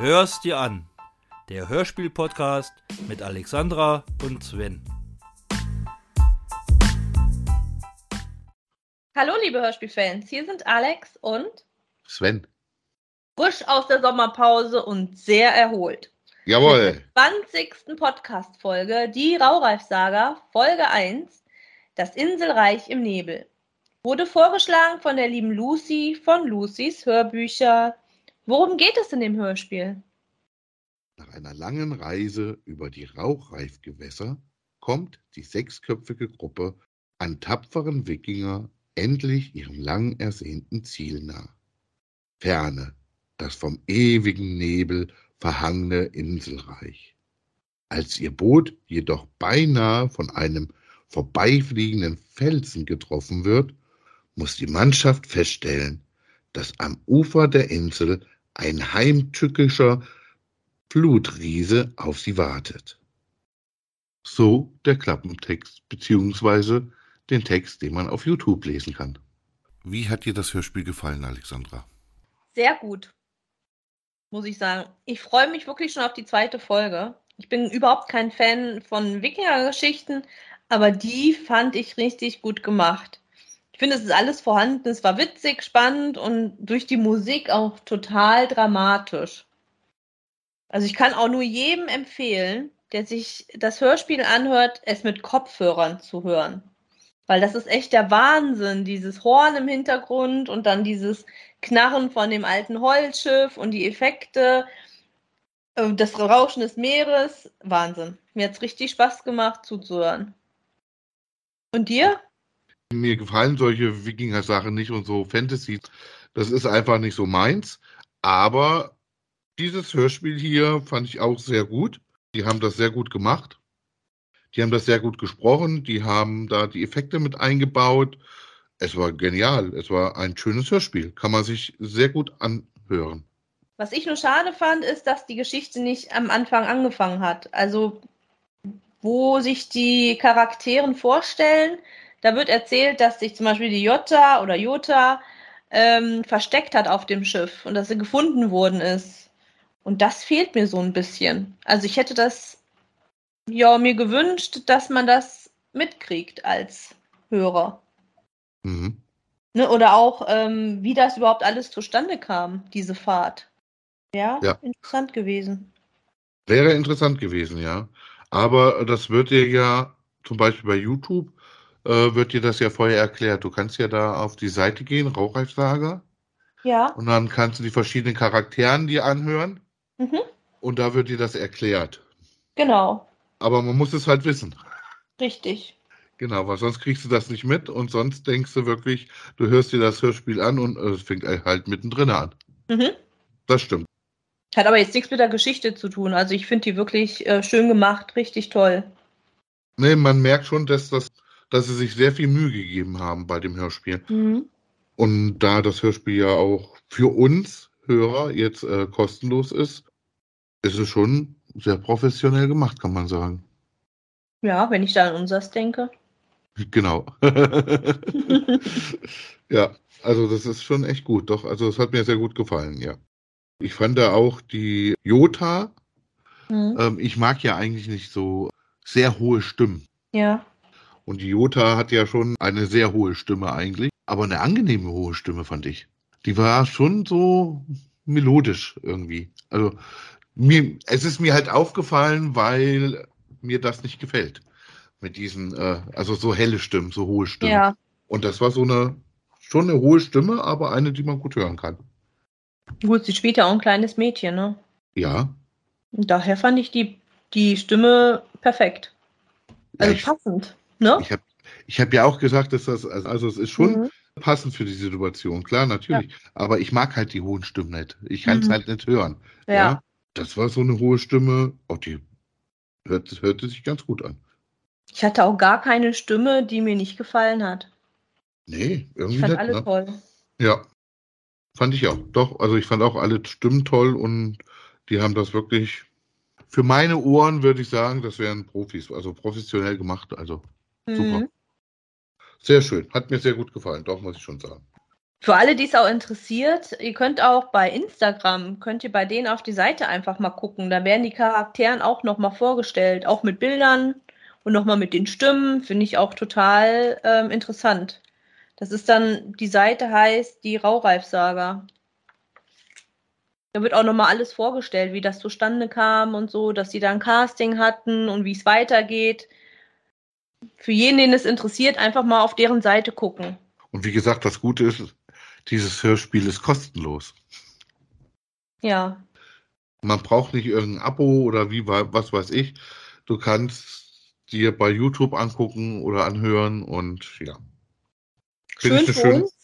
Hör's dir an. Der Hörspiel-Podcast mit Alexandra und Sven. Hallo, liebe Hörspielfans. Hier sind Alex und Sven. frisch aus der Sommerpause und sehr erholt. Jawohl. 20. Podcast-Folge, die Raureif-Saga, Folge 1, Das Inselreich im Nebel. Wurde vorgeschlagen von der lieben Lucy von Lucys Hörbücher. Worum geht es in dem Hörspiel? Nach einer langen Reise über die Rauchreifgewässer kommt die sechsköpfige Gruppe an tapferen Wikinger endlich ihrem lang ersehnten Ziel nah. Ferne, das vom ewigen Nebel verhangene Inselreich. Als ihr Boot jedoch beinahe von einem vorbeifliegenden Felsen getroffen wird, muss die Mannschaft feststellen, dass am Ufer der Insel ein heimtückischer Flutriese auf sie wartet. So der Klappentext beziehungsweise den Text, den man auf YouTube lesen kann. Wie hat dir das Hörspiel gefallen, Alexandra? Sehr gut, muss ich sagen. Ich freue mich wirklich schon auf die zweite Folge. Ich bin überhaupt kein Fan von Wikinger-Geschichten, aber die fand ich richtig gut gemacht. Ich finde, es ist alles vorhanden. Es war witzig, spannend und durch die Musik auch total dramatisch. Also ich kann auch nur jedem empfehlen, der sich das Hörspiel anhört, es mit Kopfhörern zu hören. Weil das ist echt der Wahnsinn, dieses Horn im Hintergrund und dann dieses Knarren von dem alten Holzschiff und die Effekte, äh, das Rauschen des Meeres. Wahnsinn. Mir hat's richtig Spaß gemacht zuzuhören. Und dir? Mir gefallen solche Wikinger-Sachen nicht und so Fantasy. Das ist einfach nicht so meins. Aber dieses Hörspiel hier fand ich auch sehr gut. Die haben das sehr gut gemacht. Die haben das sehr gut gesprochen. Die haben da die Effekte mit eingebaut. Es war genial. Es war ein schönes Hörspiel. Kann man sich sehr gut anhören. Was ich nur schade fand, ist, dass die Geschichte nicht am Anfang angefangen hat. Also, wo sich die Charakteren vorstellen, da wird erzählt, dass sich zum Beispiel die Jota oder Jota ähm, versteckt hat auf dem Schiff und dass sie gefunden worden ist. Und das fehlt mir so ein bisschen. Also ich hätte das ja mir gewünscht, dass man das mitkriegt als Hörer. Mhm. Ne? Oder auch, ähm, wie das überhaupt alles zustande kam, diese Fahrt. Ja, Ja. interessant gewesen. Wäre interessant gewesen, ja. Aber das wird dir ja zum Beispiel bei YouTube, äh, wird dir das ja vorher erklärt. Du kannst ja da auf die Seite gehen, Rauchreifsager, Ja. und dann kannst du die verschiedenen Charakteren dir anhören Mhm. und da wird dir das erklärt. Genau. Aber man muss es halt wissen. Richtig. Genau, weil sonst kriegst du das nicht mit und sonst denkst du wirklich, du hörst dir das Hörspiel an und äh, es fängt halt mittendrin an. Mhm. Das stimmt. Hat aber jetzt nichts mit der Geschichte zu tun. Also ich finde die wirklich äh, schön gemacht, richtig toll. Nee, man merkt schon, dass, das, dass sie sich sehr viel Mühe gegeben haben bei dem Hörspiel. Mhm. Und da das Hörspiel ja auch für uns Hörer jetzt äh, kostenlos ist, ist es schon sehr professionell gemacht, kann man sagen. Ja, wenn ich da an unsers denke. Genau. ja, also das ist schon echt gut. Doch, also es hat mir sehr gut gefallen, ja. Ich fand da auch die Jota, Mhm. ähm, ich mag ja eigentlich nicht so sehr hohe Stimmen. Ja. Und die Jota hat ja schon eine sehr hohe Stimme eigentlich, aber eine angenehme hohe Stimme fand ich. Die war schon so melodisch irgendwie. Also mir, es ist mir halt aufgefallen, weil mir das nicht gefällt. Mit diesen, äh, also so helle Stimmen, so hohe Stimmen. Ja. Und das war so eine, schon eine hohe Stimme, aber eine, die man gut hören kann. Gut, sie spielt ja auch ein kleines Mädchen, ne? Ja. Und daher fand ich die, die Stimme perfekt. Also ja, ich passend, ne? ich habe ich hab ja auch gesagt, dass das, also also es ist schon Mhm. passend für die Situation, klar, natürlich. Aber ich mag halt die hohen Stimmen nicht. Ich kann es Mhm. halt nicht hören. Ja. Das war so eine hohe Stimme. Oh, die hört, hörte sich ganz gut an. Ich hatte auch gar keine Stimme, die mir nicht gefallen hat. Nee, irgendwie Ich fand nicht. alle Ne? toll. Ja. Fand ich auch. Doch, also ich fand auch alle Stimmen toll und die haben das wirklich, für meine Ohren würde ich sagen, das wären Profis, also professionell gemacht. Also super. Mhm. Sehr schön. Hat mir sehr gut gefallen, doch, muss ich schon sagen. Für alle, die es auch interessiert, ihr könnt auch bei Instagram, könnt ihr bei denen auf die Seite einfach mal gucken. Da werden die Charakteren auch nochmal vorgestellt, auch mit Bildern und nochmal mit den Stimmen. Finde ich auch total ähm, interessant. Das ist dann, die Seite heißt die Raureif-Saga. Da wird auch nochmal alles vorgestellt, wie das zustande kam und so, dass sie da ein Casting hatten und wie es weitergeht. Für jeden, den es interessiert, einfach mal auf deren Seite gucken. Und wie gesagt, das Gute ist, dieses Hörspiel ist kostenlos. Ja. Man braucht nicht irgendein Abo oder wie, was weiß ich. Du kannst dir bei YouTube angucken oder anhören und ja. Schön für schön, uns.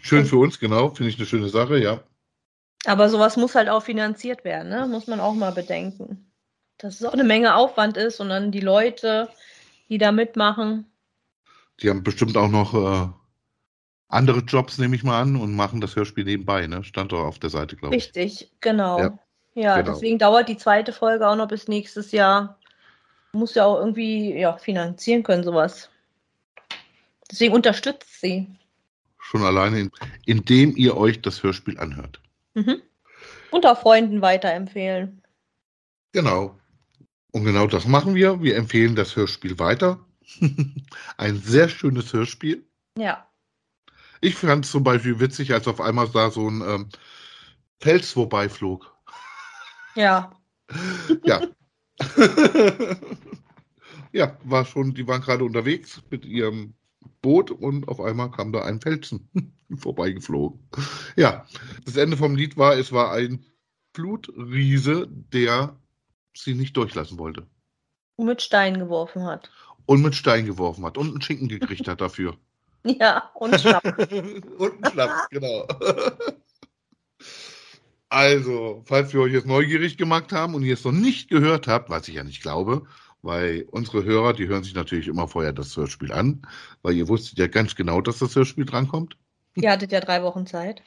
Schön für uns, genau. Finde ich eine schöne Sache, ja. Aber sowas muss halt auch finanziert werden, ne? Muss man auch mal bedenken. Dass es auch eine Menge Aufwand ist und dann die Leute, die da mitmachen. Die haben bestimmt auch noch äh, andere Jobs, nehme ich mal an, und machen das Hörspiel nebenbei, ne? Stand doch auf der Seite, glaube ich. Richtig, genau. Ja, ja genau. deswegen dauert die zweite Folge auch noch bis nächstes Jahr. Muss ja auch irgendwie ja, finanzieren können, sowas. Deswegen unterstützt sie. Schon alleine, indem ihr euch das Hörspiel anhört. Mhm. Und auch Freunden weiterempfehlen. Genau. Und genau das machen wir. Wir empfehlen das Hörspiel weiter. Ein sehr schönes Hörspiel. Ja. Ich fand es zum Beispiel witzig, als auf einmal da so ein ähm, Fels vorbeiflog. Ja. ja. ja, war schon, die waren gerade unterwegs mit ihrem Boot und auf einmal kam da ein Felsen vorbeigeflogen. Ja, das Ende vom Lied war, es war ein Flutriese, der sie nicht durchlassen wollte. Und mit Stein geworfen hat. Und mit Stein geworfen hat und einen Schinken gekriegt hat dafür. Ja, und Schnaps. und einen Schnaps, genau. Also, falls wir euch jetzt neugierig gemacht haben und ihr es noch nicht gehört habt, was ich ja nicht glaube, weil unsere Hörer, die hören sich natürlich immer vorher das Hörspiel an, weil ihr wusstet ja ganz genau, dass das Hörspiel drankommt. Ihr hattet ja drei Wochen Zeit.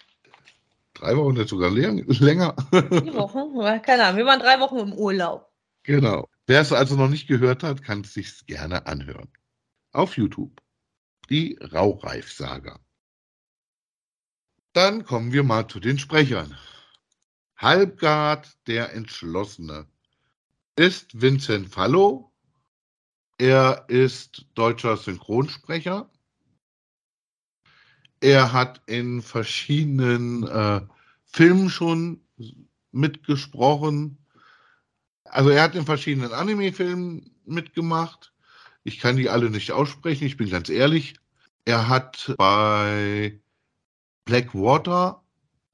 Drei Wochen jetzt sogar länger. Vier Wochen? Keine Ahnung, wir waren drei Wochen im Urlaub. Genau. Wer es also noch nicht gehört hat, kann es sich gerne anhören. Auf YouTube. Die Rauchreif-Saga. Dann kommen wir mal zu den Sprechern. Halbgard der Entschlossene ist Vincent Fallo. Er ist deutscher Synchronsprecher. Er hat in verschiedenen äh, Filmen schon mitgesprochen. Also er hat in verschiedenen Anime-Filmen mitgemacht. Ich kann die alle nicht aussprechen, ich bin ganz ehrlich. Er hat bei Blackwater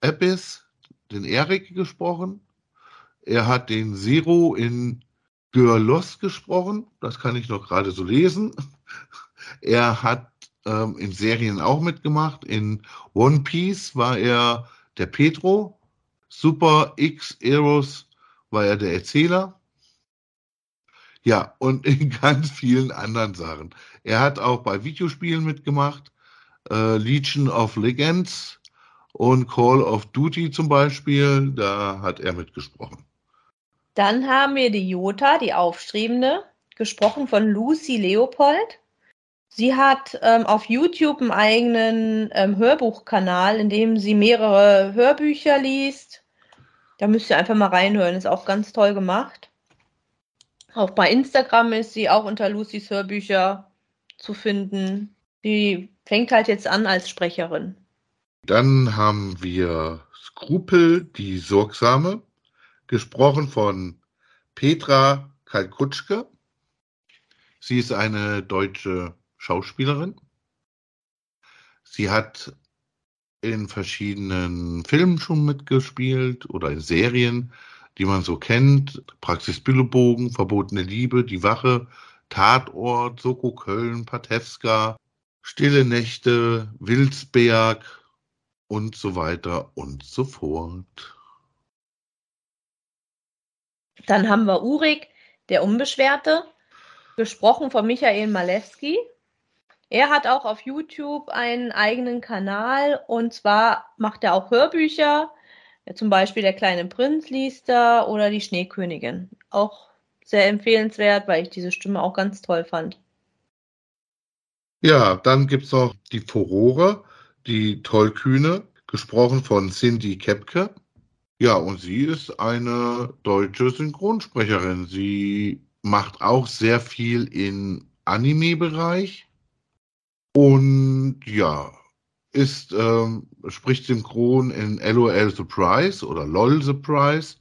Abyss den Erik gesprochen. Er hat den Zero in Görlos gesprochen. Das kann ich noch gerade so lesen. Er hat ähm, in Serien auch mitgemacht. In One Piece war er der Petro. Super X Eros war er der Erzähler. Ja, und in ganz vielen anderen Sachen. Er hat auch bei Videospielen mitgemacht. Äh, Legion of Legends und Call of Duty zum Beispiel. Da hat er mitgesprochen. Dann haben wir die Jota, die Aufstrebende, gesprochen von Lucy Leopold. Sie hat ähm, auf YouTube einen eigenen ähm, Hörbuchkanal, in dem sie mehrere Hörbücher liest. Da müsst ihr einfach mal reinhören, ist auch ganz toll gemacht. Auch bei Instagram ist sie auch unter Lucys Hörbücher zu finden. Sie fängt halt jetzt an als Sprecherin. Dann haben wir Skrupel, die Sorgsame gesprochen von Petra Kalkutschke. Sie ist eine deutsche Schauspielerin. Sie hat in verschiedenen Filmen schon mitgespielt oder in Serien, die man so kennt. Praxis Büllebogen, Verbotene Liebe, Die Wache, Tatort, Soko Köln, Patewska, Stille Nächte, Wilsberg und so weiter und so fort. Dann haben wir Urik, der Unbeschwerte, gesprochen von Michael Malewski. Er hat auch auf YouTube einen eigenen Kanal und zwar macht er auch Hörbücher. Zum Beispiel Der kleine Prinz liest er oder Die Schneekönigin. Auch sehr empfehlenswert, weil ich diese Stimme auch ganz toll fand. Ja, dann gibt es noch die Furore, die Tollkühne, gesprochen von Cindy Kepke. Ja, und sie ist eine deutsche Synchronsprecherin. Sie macht auch sehr viel im Anime-Bereich. Und ja, ist, ähm, spricht synchron in LOL Surprise oder LOL Surprise,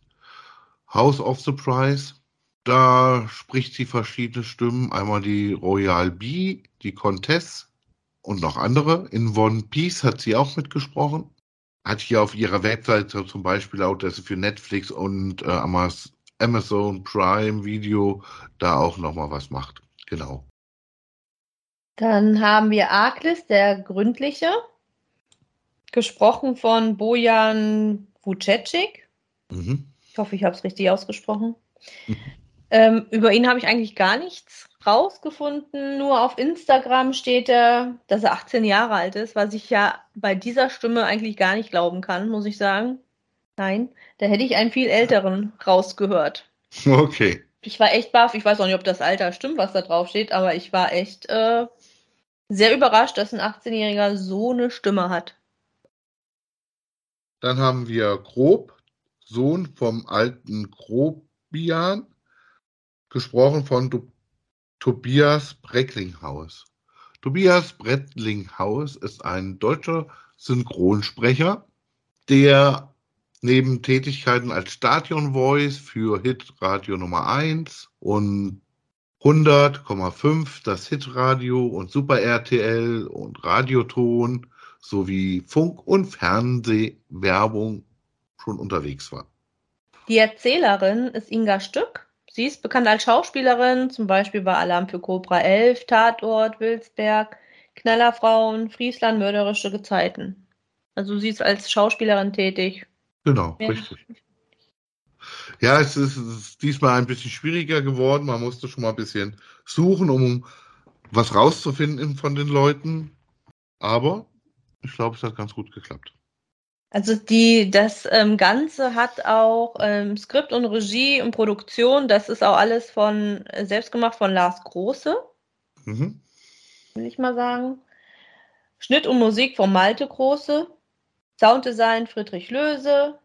House of Surprise. Da spricht sie verschiedene Stimmen. Einmal die Royal Bee, die Comtesse und noch andere. In One Piece hat sie auch mitgesprochen. Hat hier auf ihrer Webseite zum Beispiel auch, dass sie für Netflix und äh, Amazon Prime Video da auch nochmal was macht. Genau. Dann haben wir Arklis, der Gründliche, gesprochen von Bojan Vucecic. Mhm. Ich hoffe, ich habe es richtig ausgesprochen. Mhm. Ähm, über ihn habe ich eigentlich gar nichts rausgefunden. Nur auf Instagram steht er, dass er 18 Jahre alt ist, was ich ja bei dieser Stimme eigentlich gar nicht glauben kann, muss ich sagen. Nein, da hätte ich einen viel älteren rausgehört. Okay. Ich war echt baff. Ich weiß auch nicht, ob das Alter stimmt, was da drauf steht, aber ich war echt äh, sehr überrascht, dass ein 18-Jähriger so eine Stimme hat. Dann haben wir Grob, Sohn vom alten Grobian, gesprochen von du Tobias Brecklinghaus. Tobias Brecklinghaus ist ein deutscher Synchronsprecher, der neben Tätigkeiten als Stadion Voice für Hit Radio Nummer 1 und 100,5 das Hitradio und Super RTL und Radioton sowie Funk- und Fernsehwerbung schon unterwegs war. Die Erzählerin ist Inga Stück. Sie ist bekannt als Schauspielerin, zum Beispiel bei Alarm für Cobra 11, Tatort, Wilsberg, Knallerfrauen, Friesland, mörderische Gezeiten. Also sie ist als Schauspielerin tätig. Genau, ja. richtig. Ja, es ist, es ist, diesmal ein bisschen schwieriger geworden. Man musste schon mal ein bisschen suchen, um was rauszufinden von den Leuten. Aber ich glaube, es hat ganz gut geklappt. Also die, das ähm, Ganze hat auch ähm, Skript und Regie und Produktion, das ist auch alles von äh, selbst gemacht von Lars Große. Mhm. Will ich mal sagen. Schnitt und Musik von Malte Große. Sounddesign Friedrich Löse.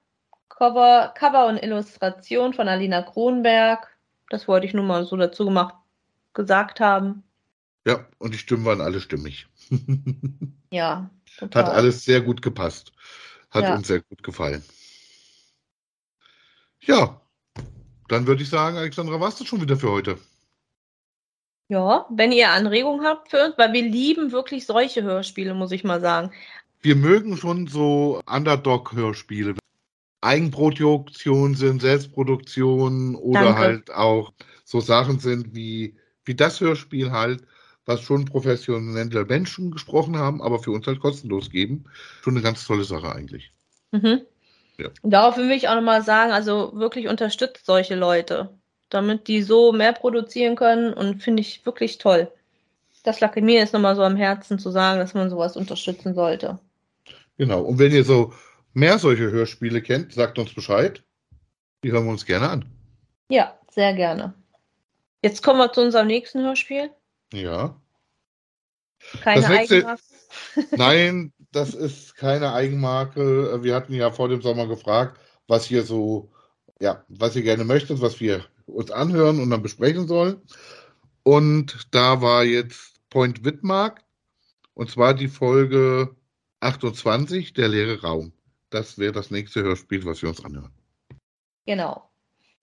Cover, Cover und Illustration von Alina Kronberg. Das wollte ich nur mal so dazu gemacht, gesagt haben. Ja, und die Stimmen waren alle stimmig. ja. Total. Hat alles sehr gut gepasst. Hat ja. uns sehr gut gefallen. Ja, dann würde ich sagen, Alexandra, warst du schon wieder für heute? Ja, wenn ihr Anregungen habt für uns, weil wir lieben wirklich solche Hörspiele, muss ich mal sagen. Wir mögen schon so Underdog-Hörspiele. Eigenproduktion sind, Selbstproduktion oder Danke. halt auch so Sachen sind wie, wie das Hörspiel halt, was schon professionelle Menschen gesprochen haben, aber für uns halt kostenlos geben. Schon eine ganz tolle Sache eigentlich. Mhm. Ja. Darauf will ich auch nochmal sagen, also wirklich unterstützt solche Leute, damit die so mehr produzieren können und finde ich wirklich toll. Das lag mir jetzt nochmal so am Herzen zu sagen, dass man sowas unterstützen sollte. Genau. Und wenn ihr so mehr solche Hörspiele kennt, sagt uns Bescheid. Die hören wir uns gerne an. Ja, sehr gerne. Jetzt kommen wir zu unserem nächsten Hörspiel. Ja. Keine nächste, Eigenmarke. Nein, das ist keine Eigenmarke. Wir hatten ja vor dem Sommer gefragt, was ihr so, ja, was ihr gerne möchtet, was wir uns anhören und dann besprechen sollen. Und da war jetzt Point Wittmark und zwar die Folge 28, der leere Raum. Das wäre das nächste Hörspiel, was wir uns anhören. Genau.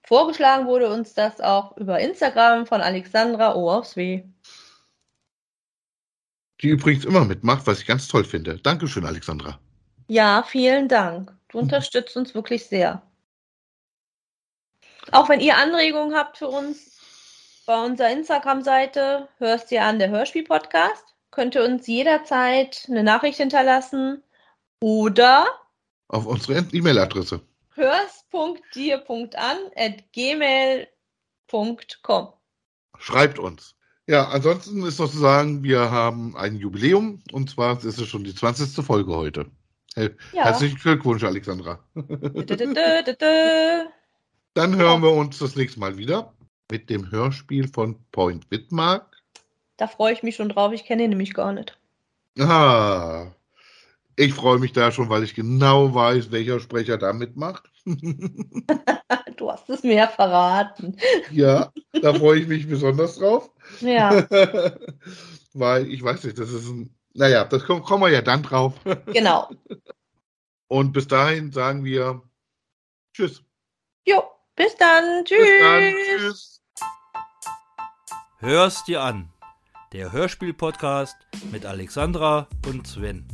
Vorgeschlagen wurde uns das auch über Instagram von Alexandra O aufs W. Die übrigens immer mitmacht, was ich ganz toll finde. Dankeschön, Alexandra. Ja, vielen Dank. Du unterstützt uns wirklich sehr. Auch wenn ihr Anregungen habt für uns, bei unserer Instagram-Seite hörst ihr an der Hörspiel-Podcast. Könnt ihr uns jederzeit eine Nachricht hinterlassen oder auf unsere E-Mail-Adresse. hörst.dir.an.gmail.com. Schreibt uns. Ja, ansonsten ist noch zu sagen, wir haben ein Jubiläum und zwar ist es schon die 20. Folge heute. Hey, ja. Herzlichen Glückwunsch, Alexandra. Dann hören wir uns das nächste Mal wieder mit dem Hörspiel von Point Wittmark. Da freue ich mich schon drauf, ich kenne ihn nämlich gar nicht. Ah, Ich freue mich da schon, weil ich genau weiß, welcher Sprecher da mitmacht. Du hast es mir verraten. ja, da freue ich mich besonders drauf. Ja, weil ich weiß nicht, das ist ein. Naja, das kommen, kommen wir ja dann drauf. genau. Und bis dahin sagen wir Tschüss. Jo, bis dann. Tschüss. Bis dann. Tschüss. Hör's dir an. Der Hörspiel-Podcast mit Alexandra und Sven.